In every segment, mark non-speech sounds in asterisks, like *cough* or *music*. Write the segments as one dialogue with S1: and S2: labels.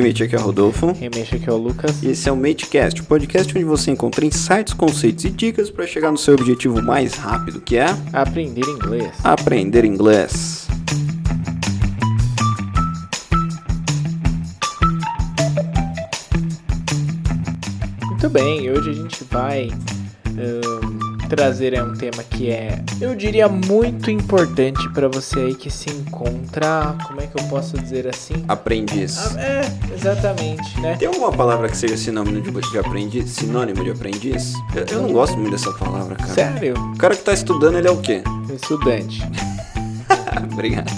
S1: Remete aqui é o Rodolfo.
S2: Remete aqui é o Lucas.
S1: E esse é o MateCast, o podcast onde você encontra insights, conceitos e dicas para chegar no seu objetivo mais rápido, que é
S2: aprender inglês.
S1: Aprender inglês.
S2: Muito bem, hoje a gente vai um, trazer é, um tema que é, eu diria, muito importante para você aí que se encontra, como é que eu posso dizer assim?
S1: Aprendiz.
S2: Ah, é, exatamente, né?
S1: Tem alguma palavra que seja sinônimo de, de aprendiz? Sinônimo de aprendiz? Eu, eu, não gosto muito dessa palavra, cara.
S2: Sério?
S1: O cara que tá estudando, ele é o quê?
S2: Estudante. *laughs*
S1: Obrigado.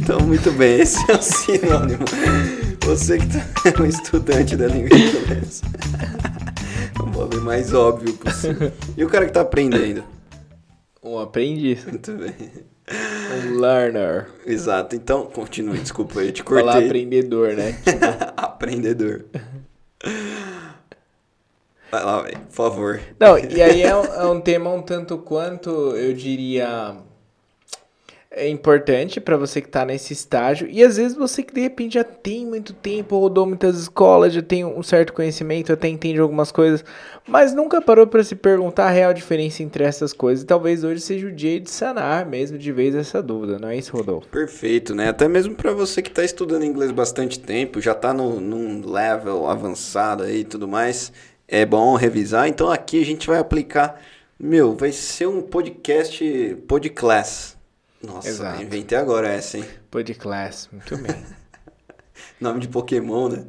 S1: Então, muito bem, esse é o sinônimo. Você que tá *laughs* é um estudante da língua inglesa. *laughs* o modo mais óbvio possível. E o cara que tá aprendendo?
S2: Um aprendiz. *laughs*
S1: Muito bem.
S2: Um learner.
S1: Exato. Então, continue, desculpa, eu te cortei.
S2: Falar aprendedor, né?
S1: aprendedor. Vai lá, véio, por favor.
S2: Não, e aí é um, é um tema um tanto quanto, eu diria é importante para você que está nesse estágio e às vezes você que de repente já tem muito tempo, rodou muitas escolas, já tem um certo conhecimento, até entende algumas coisas, mas nunca parou para se perguntar a real diferença entre essas coisas. E talvez hoje seja o dia de sanar mesmo de vez essa dúvida, não é isso, Rodolfo?
S1: Perfeito, né? Até mesmo para você que está estudando inglês bastante tempo, já está num level avançado aí e tudo mais, é bom revisar. Então aqui a gente vai aplicar, meu, vai ser um podcast podcast nossa, Exato. inventei agora essa, hein?
S2: Podcast, muito bem. *laughs*
S1: Nome de Pokémon, né?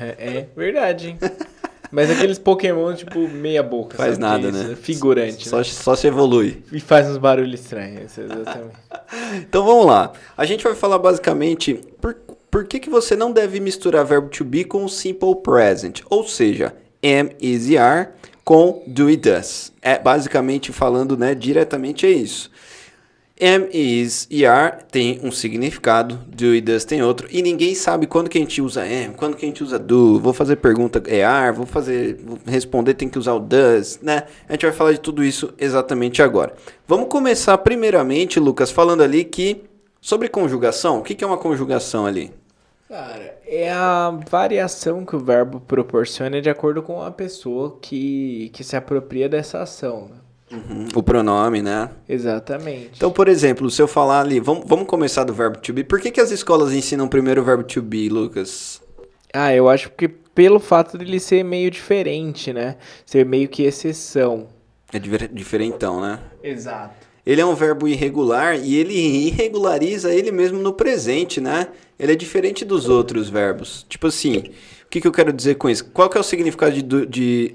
S2: É, é verdade, hein? Mas aqueles Pokémon, tipo, meia boca.
S1: Faz nada, né?
S2: Figurante.
S1: Só,
S2: né?
S1: só se evolui.
S2: E faz uns barulhos estranhos, exatamente. *laughs*
S1: então vamos lá. A gente vai falar basicamente por, por que, que você não deve misturar verbo to be com simple present. Ou seja, am, is are com do e does. É basicamente falando, né, diretamente é isso. Am, is e are tem um significado, do e does tem outro, e ninguém sabe quando que a gente usa am, quando que a gente usa do. Vou fazer pergunta é are, vou fazer vou responder tem que usar o does, né? A gente vai falar de tudo isso exatamente agora. Vamos começar primeiramente, Lucas, falando ali que sobre conjugação. O que, que é uma conjugação ali?
S2: Cara, é a variação que o verbo proporciona de acordo com a pessoa que, que se apropria dessa ação. Né?
S1: Uhum. O pronome, né?
S2: Exatamente.
S1: Então, por exemplo, se eu falar ali, vamos, vamos começar do verbo to be. Por que, que as escolas ensinam primeiro o verbo to be, Lucas?
S2: Ah, eu acho que pelo fato de ele ser meio diferente, né? Ser meio que exceção.
S1: É diferentão, né?
S2: Exato.
S1: Ele é um verbo irregular e ele irregulariza ele mesmo no presente, né? Ele é diferente dos outros verbos. Tipo assim, o que, que eu quero dizer com isso? Qual que é o significado de, de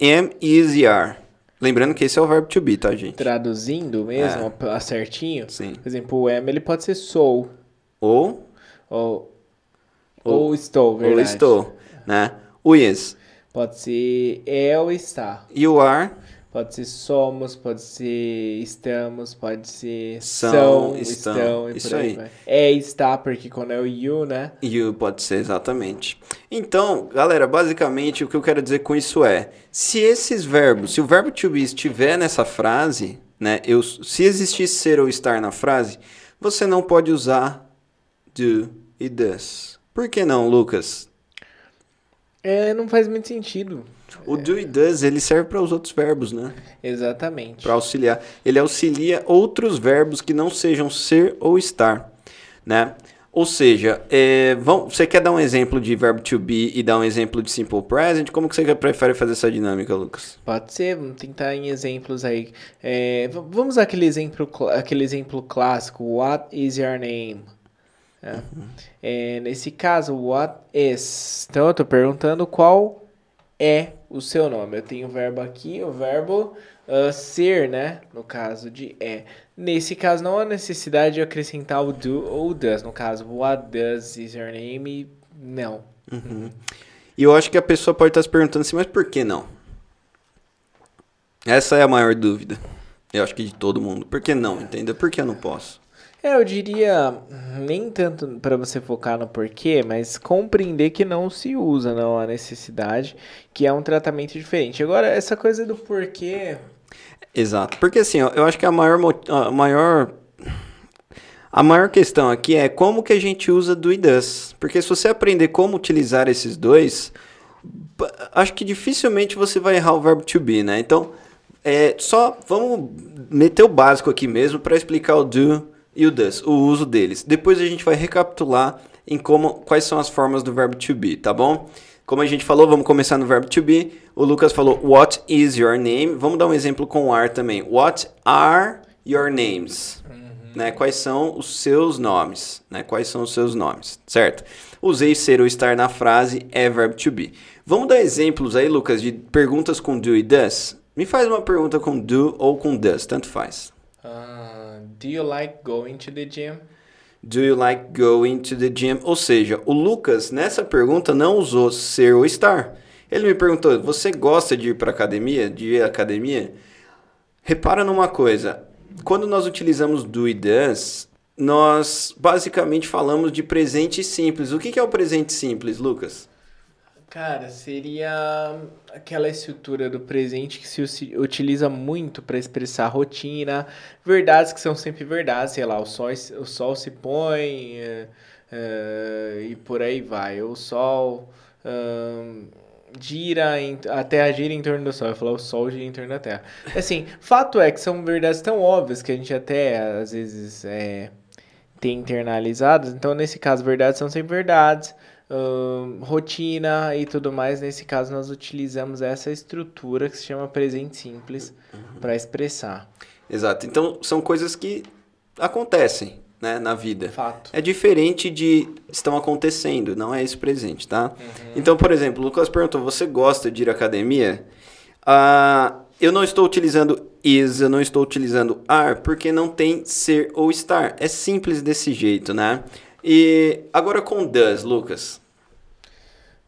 S1: am, is e are? Lembrando que esse é o verbo to be, tá, gente?
S2: Traduzindo mesmo, é. certinho.
S1: Sim.
S2: Por exemplo, o am ele pode ser sou.
S1: Ou.
S2: Ou. Ou, ou estou, verdade.
S1: Ou estou, né? O is.
S2: Pode ser é ou está.
S1: E o are.
S2: Pode ser somos, pode ser estamos, pode ser
S1: são,
S2: são
S1: estão,
S2: estão
S1: e Isso aí.
S2: Vai. É está, porque quando é o you, né?
S1: You pode ser, exatamente. Então, galera, basicamente o que eu quero dizer com isso é, se esses verbos, se o verbo to be estiver nessa frase, né, eu, se existir ser ou estar na frase, você não pode usar do e does. Por que não, Lucas?
S2: É, não faz muito sentido.
S1: O do e does, ele serve para os outros verbos, né?
S2: Exatamente.
S1: Para auxiliar. Ele auxilia outros verbos que não sejam ser ou estar, né? Ou seja, é, vamos, você quer dar um exemplo de verbo to be e dar um exemplo de simple present? Como que você prefere fazer essa dinâmica, Lucas?
S2: Pode ser, vamos tentar em exemplos aí. É, vamos aquele exemplo, aquele exemplo clássico. What is your name? É. Uhum. É, nesse caso, what is? Então eu estou perguntando qual é o seu nome. Eu tenho o verbo aqui, o verbo uh, ser, né? No caso de é. Nesse caso, não há necessidade de acrescentar o do ou does. No caso, what does is your name? Não.
S1: Uhum. E eu acho que a pessoa pode estar se perguntando assim, mas por que não? Essa é a maior dúvida. Eu acho que de todo mundo. Por que não? Entendeu? Por que eu não posso?
S2: É, eu diria nem tanto para você focar no porquê, mas compreender que não se usa, não a necessidade, que é um tratamento diferente. Agora, essa coisa do porquê.
S1: Exato, porque assim, eu acho que a maior, a maior A maior questão aqui é como que a gente usa do e does. Porque se você aprender como utilizar esses dois, acho que dificilmente você vai errar o verbo to be, né? Então, é, só vamos meter o básico aqui mesmo para explicar o do e o does, o uso deles. Depois a gente vai recapitular em como, quais são as formas do verbo to be, tá bom? Como a gente falou, vamos começar no verbo to be. O Lucas falou, what is your name? Vamos dar um exemplo com are também. What are your names? Uhum. Né? Quais são os seus nomes? Né? Quais são os seus nomes? Certo? Usei ser ou estar na frase é verbo to be. Vamos dar exemplos aí, Lucas, de perguntas com do e does? Me faz uma pergunta com do ou com does, tanto faz.
S2: Uh, do you like going to the gym?
S1: Do you like going to the gym? Ou seja, o Lucas nessa pergunta não usou ser ou estar. Ele me perguntou: "Você gosta de ir para academia? De ir à academia?" Repara numa coisa. Quando nós utilizamos do e does, nós basicamente falamos de presente simples. O que é o presente simples, Lucas?
S2: Cara, seria aquela estrutura do presente que se utiliza muito para expressar rotina, verdades que são sempre verdades, sei lá, o sol, o sol se põe é, e por aí vai. O sol gira, em, a Terra gira em torno do Sol. Eu falar o Sol gira em torno da Terra. Assim, *laughs* fato é que são verdades tão óbvias que a gente até às vezes é, tem internalizadas. Então, nesse caso, verdades são sempre verdades rotina e tudo mais. Nesse caso, nós utilizamos essa estrutura que se chama presente simples uhum. para expressar.
S1: Exato. Então, são coisas que acontecem né, na vida.
S2: Fato.
S1: É diferente de estão acontecendo, não é esse presente, tá? Uhum. Então, por exemplo, o Lucas perguntou: você gosta de ir à academia? Ah, eu não estou utilizando is, eu não estou utilizando are, porque não tem ser ou estar. É simples desse jeito, né? E agora com does, Lucas.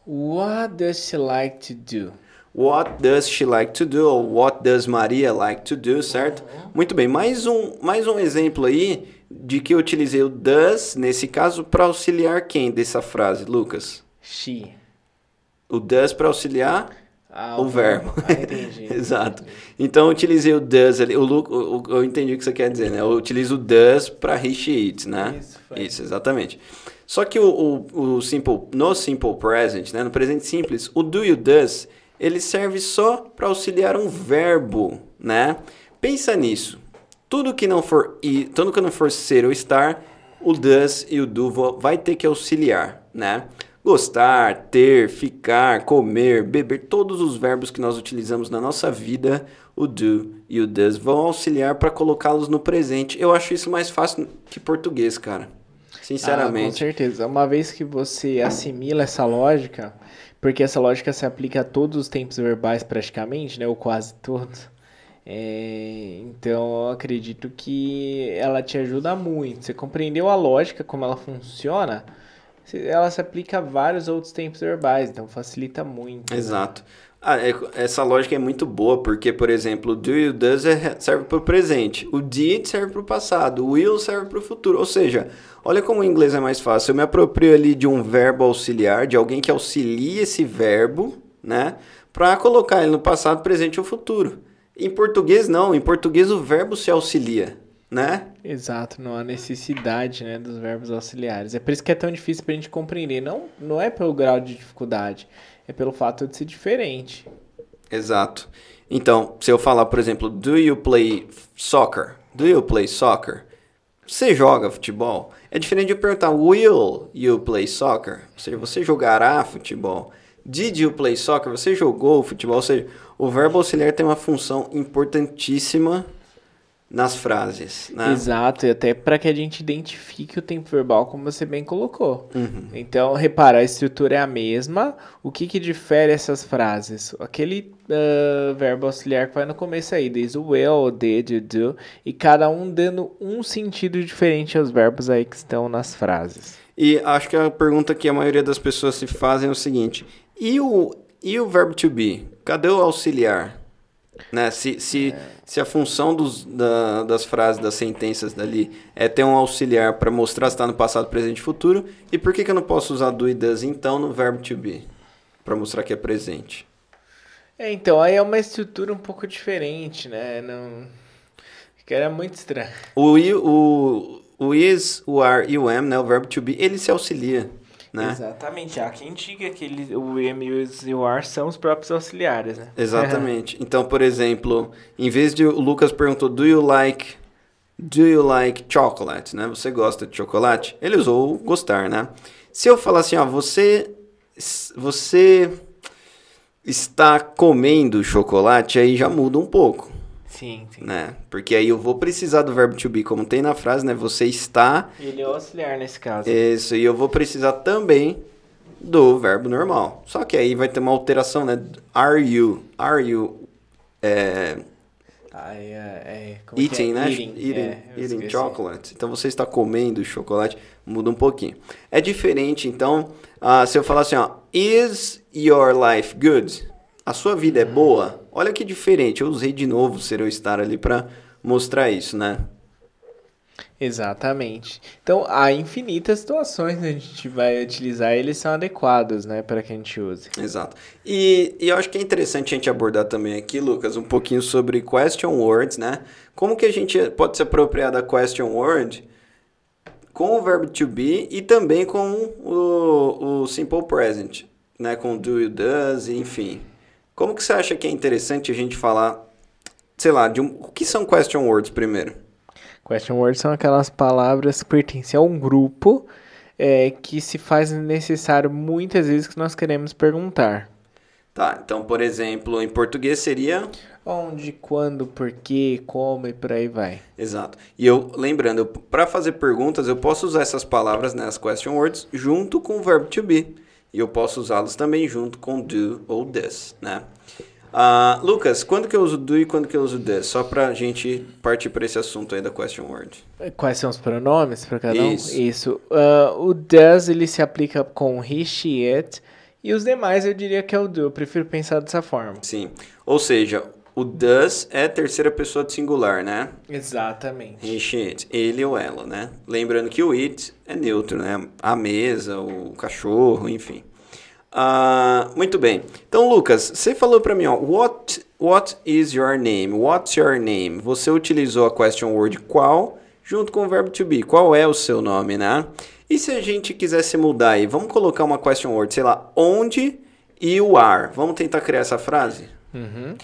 S2: What does she like to do?
S1: What does she like to do? Ou what does Maria like to do, certo? Uhum. Muito bem, mais um, mais um exemplo aí de que eu utilizei o does, nesse caso, para auxiliar quem dessa frase, Lucas?
S2: She.
S1: O does para auxiliar
S2: ah, o, o, verbo. Ah, entendi. *laughs*
S1: Exato. Então eu utilizei o does ali. O, o, o, eu entendi o que você quer dizer, né? Eu utilizo o does para he, she, it, né? Isso, foi. Isso, exatamente. Só que o, o, o simple, no simple present, né? No presente simples, o do e o does, ele serve só para auxiliar um verbo, né? Pensa nisso. Tudo que não for e tudo que não for ser ou estar, o does e o do vai ter que auxiliar, né? Gostar, ter, ficar, comer, beber, todos os verbos que nós utilizamos na nossa vida, o do e o does vão auxiliar para colocá-los no presente. Eu acho isso mais fácil que português, cara. Sinceramente. Ah,
S2: com certeza. Uma vez que você assimila essa lógica, porque essa lógica se aplica a todos os tempos verbais praticamente, né, ou quase todos. É, então, eu acredito que ela te ajuda muito. Você compreendeu a lógica, como ela funciona, ela se aplica a vários outros tempos verbais, então facilita muito.
S1: Né? Exato. Né? Ah, é, essa lógica é muito boa, porque, por exemplo, o do e o does é, serve para o presente, o did serve para o passado, o will serve para o futuro. Ou seja, olha como o inglês é mais fácil. Eu me aproprio ali de um verbo auxiliar, de alguém que auxilia esse verbo, né? Para colocar ele no passado, presente ou futuro. Em português, não. Em português, o verbo se auxilia né?
S2: Exato, não há necessidade né, dos verbos auxiliares. É por isso que é tão difícil para a gente compreender. Não, não é pelo grau de dificuldade, é pelo fato de ser diferente.
S1: Exato. Então, se eu falar, por exemplo, do you play soccer? Do you play soccer? Você joga futebol? É diferente de eu perguntar, will you play soccer? Ou seja, você jogará futebol? Did you play soccer? Você jogou futebol? Ou seja, o verbo auxiliar tem uma função importantíssima nas frases. Né?
S2: Exato, e até para que a gente identifique o tempo verbal, como você bem colocou. Uhum. Então, repara, a estrutura é a mesma. O que, que difere essas frases? Aquele uh, verbo auxiliar que vai no começo aí, desde o will, o did, o do, e cada um dando um sentido diferente aos verbos aí que estão nas frases.
S1: E acho que a pergunta que a maioria das pessoas se fazem é o seguinte: e o, e o verbo to be? Cadê o auxiliar? Né? Se, se, é. se a função dos, da, das frases, das sentenças dali é ter um auxiliar para mostrar se está no passado, presente e futuro, e por que, que eu não posso usar do e does então no verbo to be? Para mostrar que é presente.
S2: É, então, aí é uma estrutura um pouco diferente, né? Não... Que era muito estranho.
S1: O, o, o is, o are e o am, né, o verbo to be, ele se auxilia, né?
S2: Exatamente. Há quem diga que ele, o am e o are são os próprios auxiliares, né?
S1: Exatamente. *laughs* Então, por exemplo, em vez de o Lucas perguntou, do you like, do you like chocolate, né? Você gosta de chocolate? Ele usou o gostar, né? Se eu falar assim, ó, você, você está comendo chocolate, aí já muda um pouco.
S2: Sim, sim.
S1: Né? Porque aí eu vou precisar do verbo to be, como tem na frase, né? Você está.
S2: Ele é o auxiliar nesse caso.
S1: Isso, e eu vou precisar também do verbo normal. Só que aí vai ter uma alteração, né? Are you? Are you. É,
S2: Ah, é, é, que
S1: eating,
S2: é?
S1: né?
S2: Eating,
S1: Eating,
S2: é,
S1: eating chocolate. Então você está comendo chocolate, muda um pouquinho. É diferente, então, ah, se eu falar assim, ó, is your life good? A sua vida é boa? Olha que diferente. Eu usei de novo ser ou estar ali para mostrar isso, né?
S2: Exatamente. Então, há infinitas situações onde a gente vai utilizar e eles são adequados, né, para que a gente use.
S1: Exato. E, e eu acho que é interessante a gente abordar também aqui, Lucas, um pouquinho sobre question words, né? Como que a gente pode se apropriar da question word com o verbo to be e também com o, o simple present, né? Com do, you, does, enfim. Como que você acha que é interessante a gente falar, sei lá, de um, o que são question words primeiro?
S2: Question words são aquelas palavras que pertencem a um grupo é, que se faz necessário muitas vezes que nós queremos perguntar.
S1: Tá, então, por exemplo, em português seria
S2: Onde, quando, porquê, como e por aí vai.
S1: Exato. E eu, lembrando, para fazer perguntas, eu posso usar essas palavras, né, as question words, junto com o verbo to be. E eu posso usá-los também junto com do ou this, né? Ah, Lucas, quando que eu uso do e quando que eu uso this? Só pra gente partir para esse assunto aí da question word.
S2: Quais são os pronomes para cada um?
S1: Isso.
S2: Isso. Ah, o does ele se aplica com he, she, it. E os demais eu diria que é o do. Eu prefiro pensar dessa forma.
S1: Sim. Ou seja, o does é terceira pessoa de singular, né?
S2: Exatamente.
S1: He, it. Ele ou ela, né? Lembrando que o it é neutro, né? A mesa, o cachorro, enfim. Ah, muito bem. Então, Lucas, você falou para mim, ó, what, what is your name? What's your name? Você utilizou a question word qual junto com o verbo to be. Qual é o seu nome, né? E se a gente quisesse mudar aí, vamos colocar uma question word, sei lá, onde e o are. Vamos tentar criar essa frase?
S2: Uhum.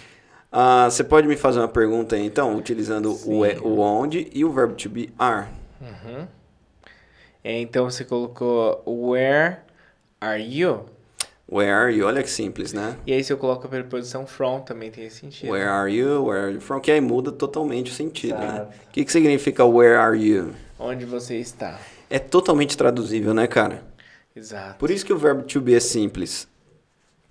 S1: Ah, você pode me fazer uma pergunta aí, então, utilizando o, e- o onde e o verbo to be are.
S2: É, Então você colocou where are you?
S1: Where are you? Olha que simples, né?
S2: E aí se eu coloco a preposição from também tem esse sentido.
S1: Where are you? Where are you from? Que aí muda totalmente o sentido, né?
S2: Exato.
S1: O que, que significa where are you?
S2: Onde você está.
S1: É totalmente traduzível, né, cara?
S2: Exato.
S1: Por isso que o verbo to be é simples.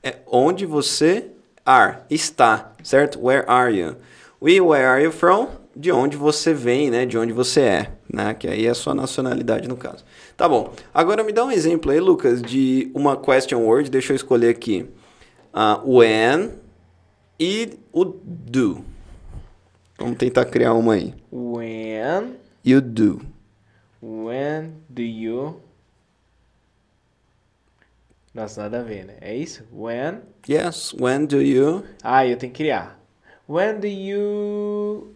S1: É onde você are, está, certo? Where are you? We, where are you from? De onde você vem, né? De onde você é, né? Que aí é a sua nacionalidade no caso. Tá bom. Agora me dá um exemplo aí, Lucas, de uma question word. Deixa eu escolher aqui. Ah, when e o do. Vamos tentar criar uma aí.
S2: When,
S1: You do.
S2: when do you... Nossa, nada a ver, né? É isso? When...
S1: Yes, when do you...
S2: Ah, eu tenho que criar. When do you...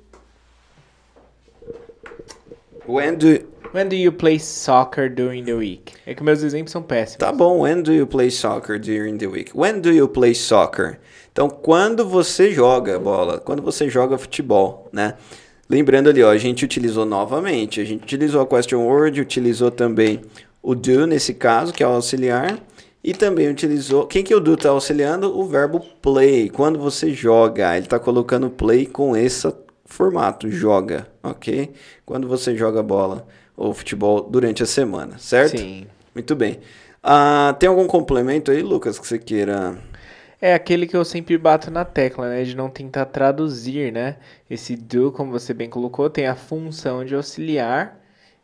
S1: When do...
S2: When do you play soccer during the week? É que meus exemplos são péssimos.
S1: Tá bom, when do you play soccer during the week? When do you play soccer? Então, quando você joga bola, quando você joga futebol, né? Lembrando ali, ó, a gente utilizou novamente, a gente utilizou a question word, utilizou também o do nesse caso, que é o auxiliar, e também utilizou, quem que o do tá auxiliando? O verbo play, quando você joga, ele tá colocando play com esse formato, joga, ok? Quando você joga bola ou futebol durante a semana, certo?
S2: Sim.
S1: Muito bem. Ah, tem algum complemento aí, Lucas, que você queira?
S2: É aquele que eu sempre bato na tecla, né? De não tentar traduzir, né? Esse do, como você bem colocou, tem a função de auxiliar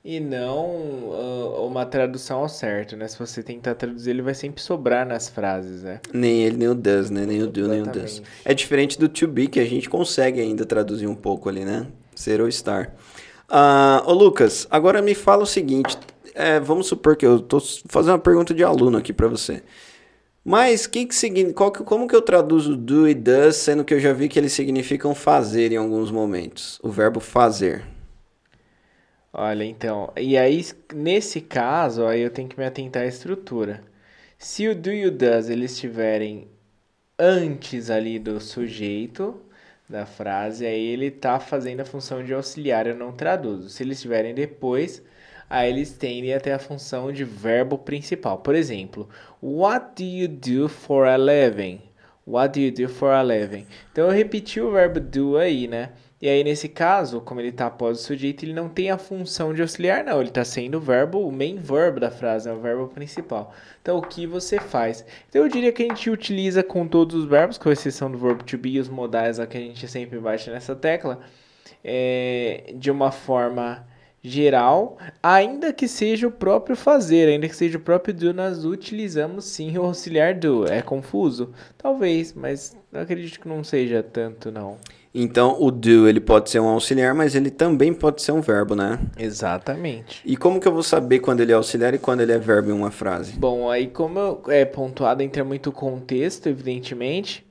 S2: e não ah, uma tradução ao certo, né? Se você tentar traduzir, ele vai sempre sobrar nas frases, né?
S1: Nem ele, nem o does, né? Nem o do, nem o does. É diferente do to be, que a gente consegue ainda traduzir um pouco ali, né? Ser ou estar. Ah, ô, Lucas, agora me fala o seguinte. é, vamos supor que eu tô fazendo uma pergunta de aluno aqui pra você. Mas que que signi- qual que- como que eu traduzo do e does, sendo que eu já vi que eles significam fazer em alguns momentos? O verbo fazer.
S2: Olha, então, e aí nesse caso, aí eu tenho que me atentar à estrutura. Se o do e o does eles estiverem antes ali do sujeito da frase, aí ele tá fazendo a função de auxiliar, eu não traduzo. Se eles estiverem depois, aí eles tendem a ter a função de verbo principal. Por exemplo, what do you do for a living? What do you do for a living? Então eu repeti o verbo do aí, né? E aí, nesse caso, como ele está após o sujeito, ele não tem a função de auxiliar, não. Ele está sendo o verbo, o main verb da frase, é o verbo principal. Então, o que você faz? Então, eu diria que a gente utiliza com todos os verbos, com exceção do verbo to be e os modais, a que a gente sempre bate nessa tecla, é, de uma forma geral, ainda que seja o próprio fazer, ainda que seja o próprio do, nós utilizamos sim o auxiliar do. É confuso? Talvez, mas acredito que não seja tanto, não.
S1: Então, o do, ele pode ser um auxiliar, mas ele também pode ser um verbo, né?
S2: Exatamente.
S1: E como que eu vou saber quando ele é auxiliar e quando ele é verbo em uma frase?
S2: Bom, aí como é pontuado, entra muito contexto, evidentemente,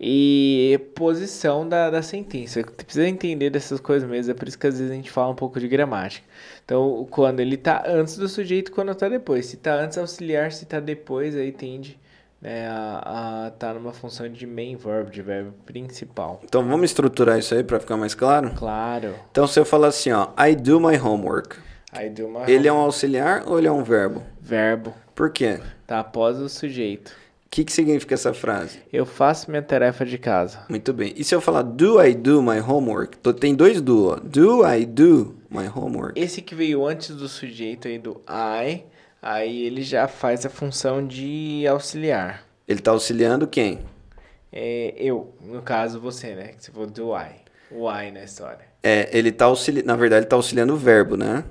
S2: e posição da, da sentença. Você precisa entender dessas coisas mesmo, é por isso que às vezes a gente fala um pouco de gramática. Então, quando ele está antes do sujeito, quando está depois. Se está antes auxiliar, se está depois, aí tende né, a, a tá numa função de main verb, de verbo principal.
S1: Então vamos estruturar isso aí para ficar mais claro?
S2: Claro.
S1: Então se eu falar assim, ó, I do my homework.
S2: I do my
S1: ele é um auxiliar ou ele é um verbo?
S2: Verbo.
S1: Por quê?
S2: Tá após o sujeito.
S1: O que, que significa essa frase?
S2: Eu faço minha tarefa de casa.
S1: Muito bem. E se eu falar do I do my homework? Tem dois do, ó. Do I do my homework?
S2: Esse que veio antes do sujeito aí do I Aí ele já faz a função de auxiliar.
S1: Ele está auxiliando quem?
S2: É, eu, no caso você, né? Que você falou do I. O I na história.
S1: É, ele tá auxiliando. Na verdade, ele tá auxiliando o verbo, né?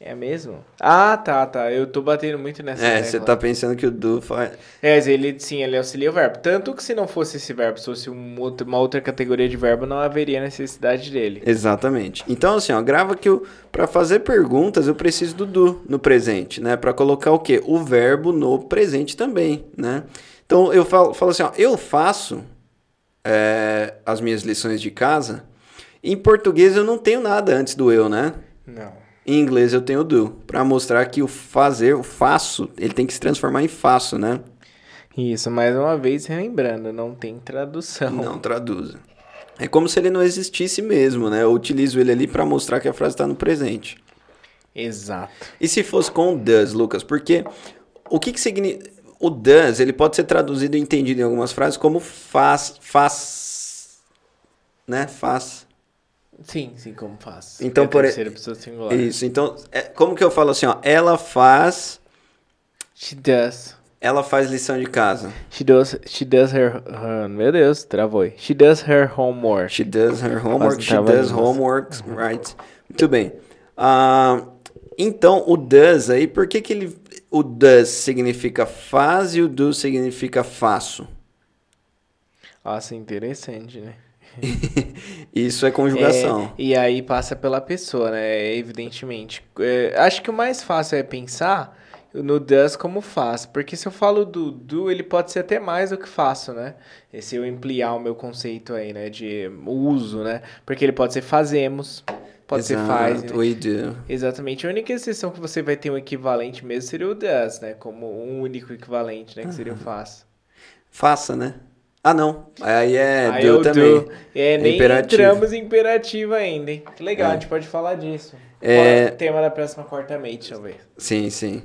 S2: É mesmo? Ah, tá, tá. Eu tô batendo muito nessa
S1: É, você tá pensando que o do faz.
S2: É, ele sim, ele auxilia o verbo. Tanto que se não fosse esse verbo, se fosse um outro, uma outra categoria de verbo, não haveria necessidade dele.
S1: Exatamente. Então, assim, ó, grava que eu, pra fazer perguntas eu preciso do do no presente, né? Pra colocar o quê? O verbo no presente também, né? Então eu falo, falo assim, ó, eu faço é, as minhas lições de casa. Em português eu não tenho nada antes do eu, né?
S2: Não.
S1: Em inglês eu tenho do, para mostrar que o fazer, o faço, ele tem que se transformar em faço, né?
S2: Isso, mais uma vez lembrando, não tem tradução.
S1: Não traduza. É como se ele não existisse mesmo, né? Eu utilizo ele ali para mostrar que a frase está no presente.
S2: Exato.
S1: E se fosse com o does, Lucas? Porque o que, que significa. O does, ele pode ser traduzido e entendido em algumas frases como faz. faz. né? Faz.
S2: Sim, sim, como faz.
S1: Então,
S2: é
S1: por
S2: terceira pessoa singular.
S1: Isso, então, é, como que eu falo assim, ó? Ela faz.
S2: She does.
S1: Ela faz lição de casa.
S2: She does, she does her, her. Meu Deus, travou. She does her homework.
S1: She does her homework. She does homework, right? Muito bem. Ah, então, o does aí, por que, que ele. O does significa faz e o do significa faço?
S2: Nossa, interessante, né? *laughs*
S1: Isso é conjugação.
S2: É, e aí passa pela pessoa, né? Evidentemente. É, acho que o mais fácil é pensar no does como faz. Porque se eu falo do do, ele pode ser até mais do que faço, né? E se eu ampliar o meu conceito aí, né? De uso, né? Porque ele pode ser fazemos, pode ser faz. né?
S1: Exato, we do.
S2: Exatamente. A única exceção que você vai ter um equivalente mesmo seria o does, né? Como um único equivalente, né? Que seria o faz.
S1: Faça, né? Ah, não. Aí é
S2: Aí
S1: do
S2: eu
S1: também.
S2: do. É, nem
S1: Imperativo.
S2: entramos em imperativo ainda, hein? Que legal,
S1: É.
S2: a gente pode falar disso.
S1: É.
S2: Qual o tema da próxima quarta-mate, deixa eu ver.
S1: Sim, sim.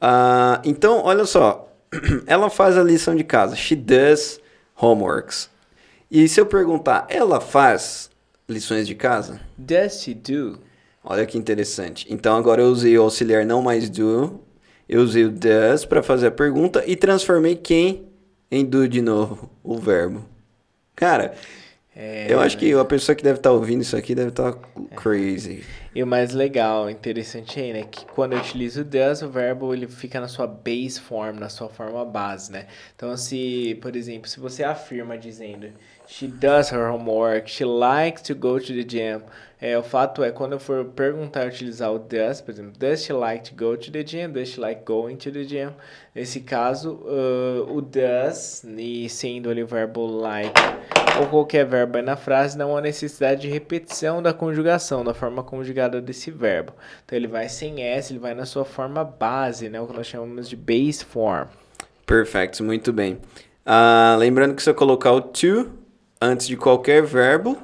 S1: Ah, então, olha só. *clears throat* Ela faz a lição de casa. She does homeworks. E se eu perguntar, ela faz lições de casa?
S2: Does she do?
S1: Olha que interessante. Então agora eu usei o auxiliar não mais do. Eu usei o does para fazer a pergunta e transformei quem em do de novo, o verbo. Cara,
S2: É,
S1: eu acho que a pessoa que deve estar ouvindo isso aqui deve estar crazy.
S2: E o mais legal, interessante aí, né? Que quando eu utilizo does, o verbo ele fica na sua base form, na sua forma base, né? Então, se, por exemplo, se você afirma dizendo She does her homework, she likes to go to the gym. É, o fato é, quando eu for perguntar utilizar o does, por exemplo, does she like to go to the gym? Does she like going to the gym? Nesse caso, uh, o does, e sendo ali o verbo like, ou qualquer verbo aí na frase, não há necessidade de repetição da conjugação, da forma conjugada desse verbo. Então ele vai sem S, ele vai na sua forma base, né? O que nós chamamos de base form.
S1: Perfeito, muito bem. Ah, lembrando que se eu colocar o to antes de qualquer verbo,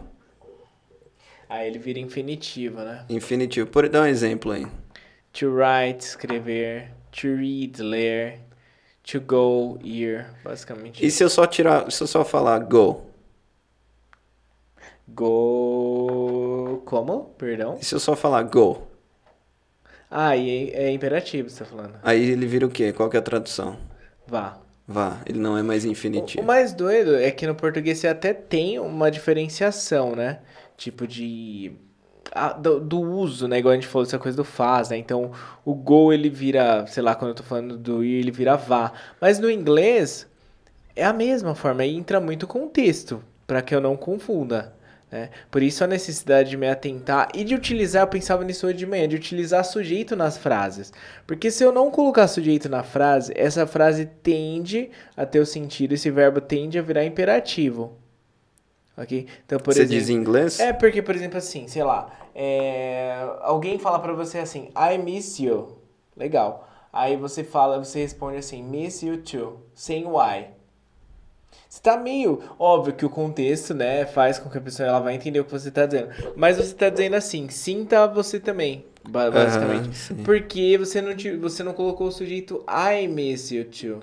S2: Aí ele vira infinitivo, né?
S1: infinitivo. Por dar um exemplo aí.
S2: To write, escrever. To read, ler. To go, ir. Basicamente
S1: E se eu só tirar, se eu só falar go?
S2: Go. Como? Perdão?
S1: E se eu só falar go?
S2: Ah, e é, imperativo, você tá falando.
S1: Aí ele vira o quê? Qual que é a tradução?
S2: Vá.
S1: Vá, ele não é mais
S2: O, o
S1: infinitivo.
S2: mais doido é que no português você até tem uma diferenciação, né? Tipo de. ah, do, do uso, né? Igual a gente falou dessa coisa do faz, né? Então, o go ele vira, sei lá, quando eu tô falando do ir, ele vira vá. Mas no inglês é a mesma forma, aí entra muito contexto, para que eu não confunda. Né? Por isso a necessidade de me atentar e de utilizar, eu pensava nisso hoje de manhã, de utilizar sujeito nas frases. Porque se eu não colocar sujeito na frase, essa frase tende a ter o sentido, esse verbo tende a virar imperativo. Ok? Então, por
S1: Você
S2: exemplo.
S1: diz em inglês?
S2: É porque, por exemplo, assim, sei lá, é, alguém fala pra você assim, I miss you. Legal. Aí você fala, você responde assim, miss you too, sem why. Você tá meio óbvio que o contexto, né, faz com que a pessoa ela vai entender o que você tá dizendo. Mas você tá dizendo assim, sinta você também, ba- basicamente. Porque você não te, você não colocou o sujeito I miss you too.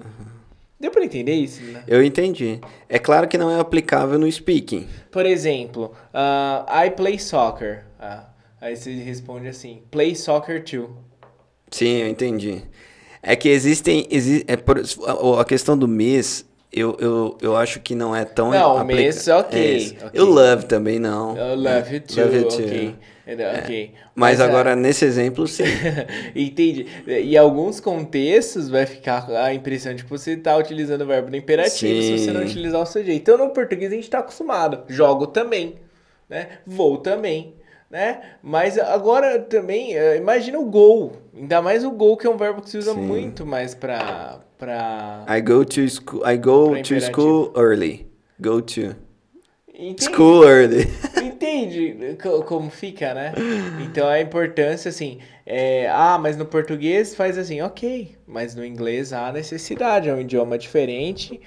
S2: Deu pra entender isso, né?
S1: Eu entendi. É claro que não é aplicável no speaking.
S2: Por exemplo, ah, I play soccer. Ah, aí você responde assim, play soccer too.
S1: Sim, eu entendi. É que existem. Exi é por- a- a questão do miss, eu, eu, eu acho que não é tão.
S2: Não, ok,
S1: É
S2: ok.
S1: Eu love também não.
S2: I love you too,
S1: Love you too.
S2: Ok. ok.
S1: Mas,
S2: ah,
S1: agora, nesse exemplo, sim. *laughs*
S2: Entendi. E alguns contextos vai ficar a impressão de que você está utilizando o verbo no imperativo se você não
S1: Sim.
S2: utilizar o sujeito. Então, no português, a gente está acostumado. Jogo também, né? Vou também, né? Mas agora também, eh, imagina o gol. Ainda mais o gol, que é um verbo que se usa
S1: Sim.
S2: muito mais para... Pra...
S1: I go to school. I go to school early. Go to
S2: Entende?
S1: school early.
S2: Entende co- como fica, né? Então a importância, assim, é, ah, mas no português faz assim, ok, mas no inglês há necessidade, é um idioma diferente,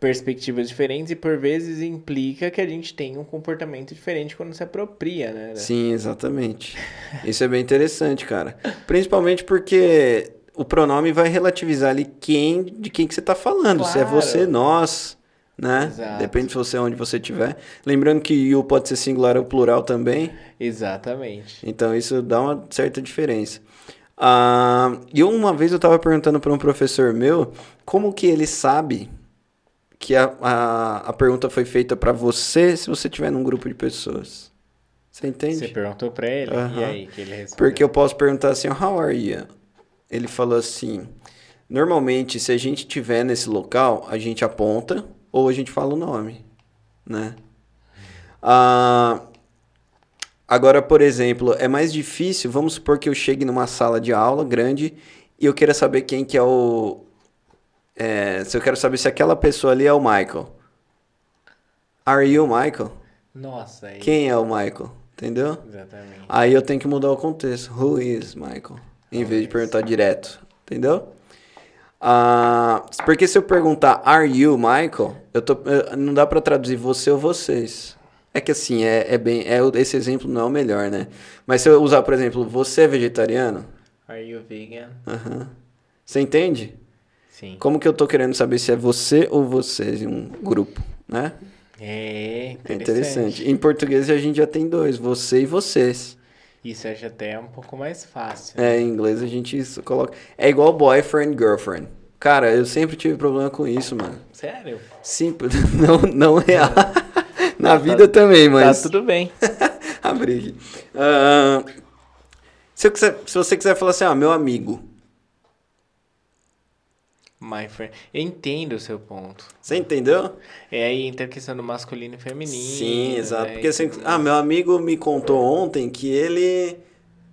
S2: perspectivas diferentes e por vezes implica que a gente tem um comportamento diferente quando se apropria, né?
S1: Sim, exatamente. Isso é bem interessante, cara. Principalmente porque o pronome vai relativizar ali quem, de quem que você tá falando. Se é
S2: Claro.
S1: você, nós, né?
S2: Exato.
S1: Depende de você onde você estiver. Lembrando que you pode ser singular ou plural também.
S2: Exatamente.
S1: Então isso dá uma certa diferença. Ah, e uma vez eu estava perguntando para um professor meu como que ele sabe que a, a, a pergunta foi feita para você se você estiver num grupo de pessoas. Você entende?
S2: Você perguntou pra ele, e
S1: Aham.
S2: aí que ele respondeu?
S1: Porque eu posso perguntar assim, how are you? Ele falou assim, normalmente se a gente estiver nesse local, a gente aponta ou a gente fala o nome, né? Ah, agora, por exemplo, é mais difícil, vamos supor que eu chegue numa sala de aula grande e eu queira saber quem que é o... é, se eu quero saber se aquela pessoa ali é o Michael. Are you Michael?
S2: Nossa, aí...
S1: Quem é o Michael? Entendeu?
S2: Exatamente.
S1: Aí eu tenho que mudar o contexto. Who is Michael? Em vez de perguntar direto. Entendeu? Ah, porque se eu perguntar Are you Michael? Eu tô, eu- não dá pra traduzir você ou vocês. É que assim, é, é bem. É, esse exemplo não é o melhor, né? Mas se eu usar, por exemplo, você é vegetariano?
S2: Are you vegan?
S1: Aham. Você entende?
S2: Sim.
S1: Como que eu tô querendo saber se é você ou vocês em um grupo, né?
S2: É,
S1: É
S2: interessante.
S1: interessante. Em português a gente já tem dois, você e vocês.
S2: Isso acho até um pouco mais fácil.
S1: É, em inglês a gente isso coloca. É igual boyfriend, girlfriend. Cara, eu sempre tive problema com isso, mano.
S2: Sério?
S1: Simples, *laughs* não, não real. *laughs* Na
S2: Tá-
S1: vida também, mas.
S2: Tá tudo bem. *laughs*
S1: Abri aqui. Ah, se, quiser- se você quiser falar assim, ah, meu amigo.
S2: My friend. Eu entendo o seu ponto.
S1: Você entendeu?
S2: É aí entra a questão do masculino e feminino.
S1: Sim, exato.
S2: né,
S1: Porque assim, ah, meu amigo me contou ontem que ele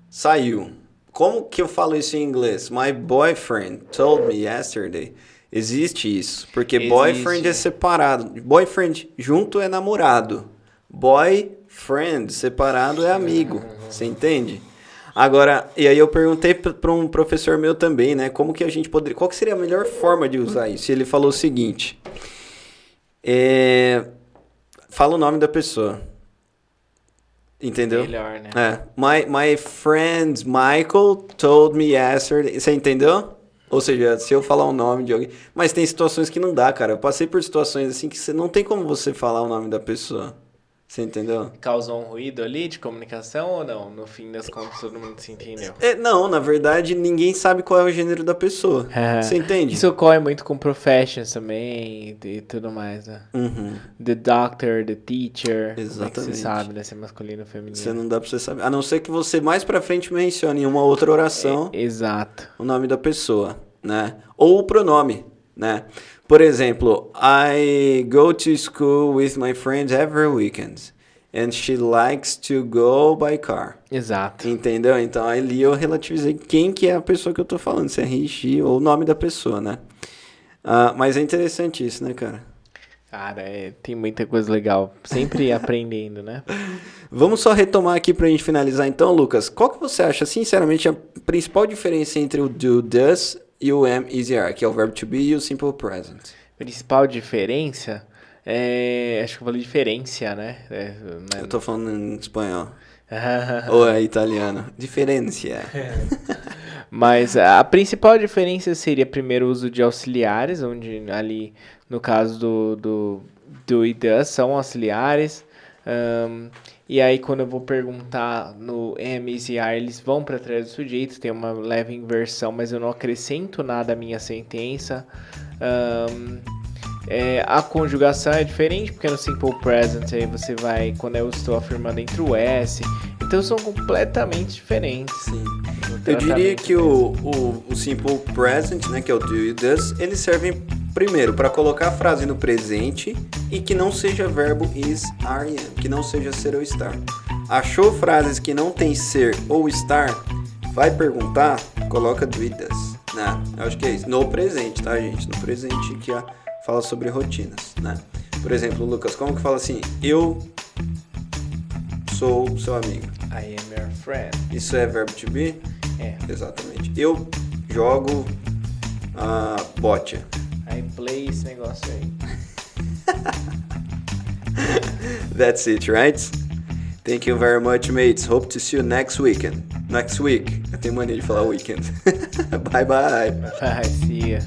S1: saiu. Como que eu falo isso em inglês? My boyfriend told me yesterday. Existe isso. Porque
S2: Existe.
S1: boyfriend é separado. Boyfriend junto é namorado. Boyfriend separado é amigo. Você entende? Agora, e aí eu perguntei para um professor meu também, né? Como que a gente poderia. Qual que seria a melhor forma de usar isso? E ele falou o seguinte. É, fala o nome da pessoa. Entendeu?
S2: Melhor, né?
S1: É. My, my friend Michael told me yesterday. Você entendeu? Ou seja, se eu falar o nome de alguém. Mas tem situações que não dá, cara. Eu passei por situações assim que você não tem como você falar o nome da pessoa. Você entendeu?
S2: Causou um ruído ali de comunicação ou não? No fim das contas, todo mundo se entendeu.
S1: É, não, na verdade, ninguém sabe qual é o gênero da pessoa. *laughs*
S2: É.
S1: Você entende?
S2: Isso ocorre muito com professions também e tudo mais, né?
S1: Uhum.
S2: The doctor, the teacher. Como é
S1: Exatamente.
S2: você sabe, né? Se é masculino ou feminino.
S1: Você não dá pra você saber. A não ser que você mais pra frente mencione em uma outra oração
S2: É, exato.
S1: o nome da pessoa, né? Ou o pronome, né? Por exemplo, I go to school with my friends every weekend. And she likes to go by car.
S2: Exato.
S1: Entendeu? Então ali eu relativizei quem que é a pessoa que eu tô falando, se é she ou o nome da pessoa, né? Ah, mas é interessante isso, né, cara?
S2: Cara, é, tem muita coisa legal. Sempre *laughs* aprendendo, né?
S1: Vamos só retomar aqui pra gente finalizar então, Lucas. Qual que você acha, sinceramente, a principal diferença entre o do, does e o am, is, are, que é o verbo to be e o simple present?
S2: Principal diferença é. Acho que eu falei diferença, né? É, mas-
S1: Eu tô falando em espanhol. *laughs* Ou é italiano. Diferença. *laughs*
S2: Mas a principal diferença seria primeiro o uso de auxiliares, onde ali no caso do, do, do does são auxiliares. Ahn, e aí quando eu vou perguntar no is e are, eles vão para trás do sujeito, tem uma leve inversão, mas eu não acrescento nada à minha sentença. Ahn, é, a conjugação é diferente, porque no simple present aí você vai, quando eu estou afirmando entre o S, então são completamente diferentes.
S1: Sim.
S2: no
S1: Eu diria
S2: tratamento
S1: que o, o, o simple present, né, que é o do e does, eles servem primeiro para colocar a frase no presente e que não seja verbo is, are, am, que não seja ser ou estar. Achou frases que não tem ser ou estar? Vai perguntar, coloca does, né? Eu acho que é isso. No presente, tá, gente? No presente que a, fala sobre rotinas, né? Por exemplo, Lucas, como que fala assim? Eu sou seu amigo.
S2: I am your friend.
S1: Isso é verbo to be?
S2: É.
S1: Exatamente. Eu jogo a bote.
S2: Aí play esse negócio aí. *laughs*
S1: That's it, right? Thank you very much, mates. Hope to see you next weekend. Next week. Eu tenho mania de falar weekend. *laughs* bye bye.
S2: Vai, see ya.